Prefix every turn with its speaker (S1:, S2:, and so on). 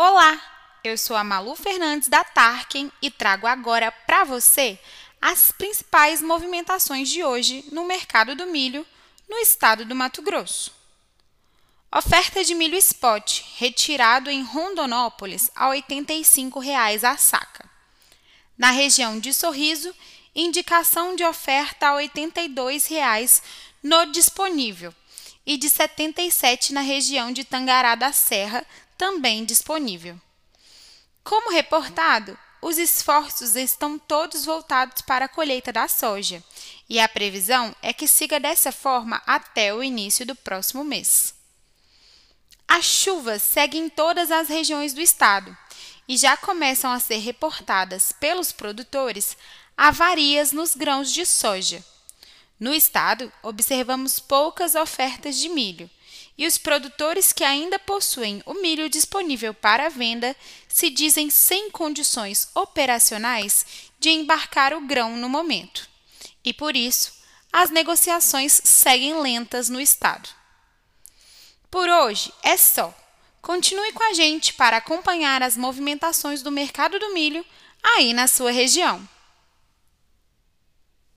S1: Olá, eu sou a Malu Fernandes da Tarkin e trago agora para você as principais movimentações de hoje no mercado do milho no estado do Mato Grosso. Oferta de milho spot retirado em Rondonópolis a R$ 85,00 a saca. Na região de Sorriso, indicação de oferta a R$ 82,00 no disponível e de R$ 77,00 na região de Tangará da Serra, também disponível. Como reportado, os esforços estão todos voltados para a colheita da soja, e a previsão é que siga dessa forma até o início do próximo mês. As chuvas seguem em todas as regiões do estado e já começam a ser reportadas pelos produtores avarias nos grãos de soja. No estado, observamos poucas ofertas de milho, e os produtores que ainda possuem o milho disponível para venda se dizem sem condições operacionais de embarcar o grão no momento. E por isso, as negociações seguem lentas no estado. Por hoje é só. Continue com a gente para acompanhar as movimentações do mercado do milho aí na sua região.